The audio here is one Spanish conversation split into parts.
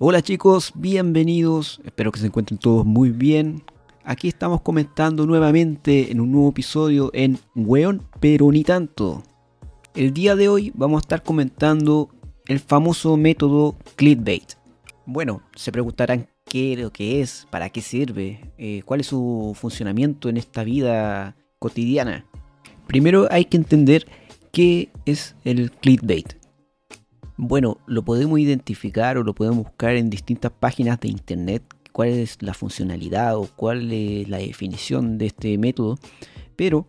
Hola chicos, bienvenidos, espero que se encuentren todos muy bien. Aquí estamos comentando nuevamente en un nuevo episodio en Weón, pero ni tanto. El día de hoy vamos a estar comentando el famoso método clickbait. Bueno, se preguntarán qué es lo que es, para qué sirve, eh, cuál es su funcionamiento en esta vida cotidiana. Primero hay que entender qué es el clickbait. Bueno, lo podemos identificar o lo podemos buscar en distintas páginas de internet, cuál es la funcionalidad o cuál es la definición de este método, pero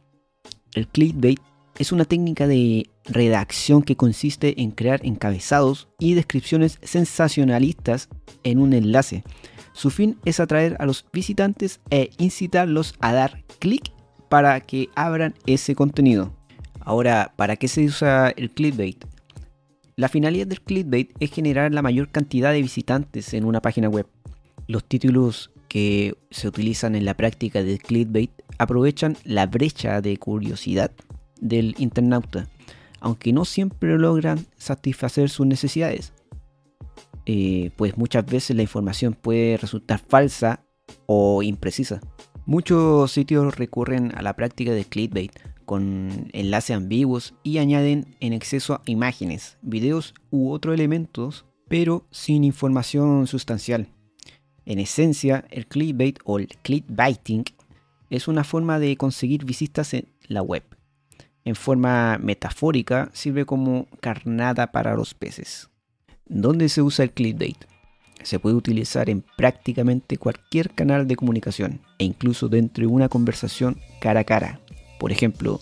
el clickbait es una técnica de redacción que consiste en crear encabezados y descripciones sensacionalistas en un enlace. Su fin es atraer a los visitantes e incitarlos a dar clic para que abran ese contenido. Ahora, ¿para qué se usa el clickbait? La finalidad del clickbait es generar la mayor cantidad de visitantes en una página web. Los títulos que se utilizan en la práctica del clickbait aprovechan la brecha de curiosidad del internauta, aunque no siempre logran satisfacer sus necesidades. Eh, pues muchas veces la información puede resultar falsa o imprecisa. Muchos sitios recurren a la práctica del clickbait con enlaces ambiguos y añaden en exceso imágenes, videos u otros elementos, pero sin información sustancial. En esencia, el clickbait o el clickbaiting es una forma de conseguir visitas en la web. En forma metafórica, sirve como carnada para los peces. ¿Dónde se usa el clickbait? Se puede utilizar en prácticamente cualquier canal de comunicación e incluso dentro de una conversación cara a cara por ejemplo,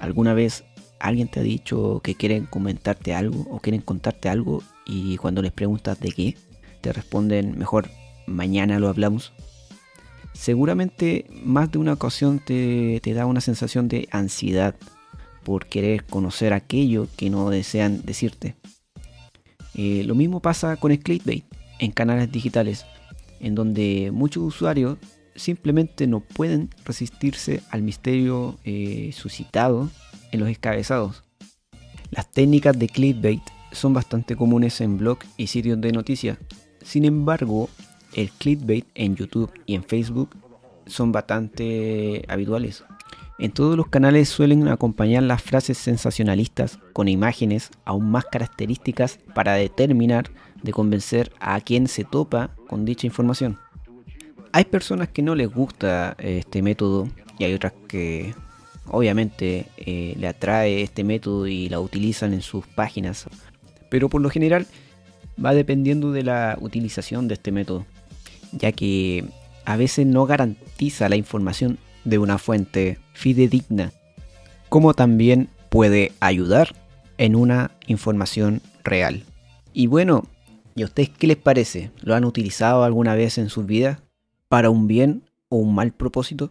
¿alguna vez alguien te ha dicho que quieren comentarte algo o quieren contarte algo y cuando les preguntas de qué, te responden mejor mañana lo hablamos? Seguramente más de una ocasión te, da una sensación de ansiedad por querer conocer aquello que no desean decirte. Eh, lo mismo pasa con el clickbait en canales digitales, en donde muchos usuarios simplemente no pueden resistirse al misterio eh, suscitado en los escabezados. Las técnicas de clickbait son bastante comunes en blogs y sitios de noticias. Sin embargo, el clickbait en YouTube y en Facebook son bastante habituales. En todos los canales suelen acompañar las frases sensacionalistas con imágenes aún más características para determinar de convencer a quien se topa con dicha información. Hay personas que no les gusta eh, este método y hay otras que obviamente eh, le atrae este método y la utilizan en sus páginas. Pero por lo general va dependiendo de la utilización de este método, ya que a veces no garantiza la información de una fuente fidedigna, como también puede ayudar en una información real. Y bueno, ¿y a ustedes qué les parece? ¿Lo han utilizado alguna vez en sus vidas? para un bien o un mal propósito?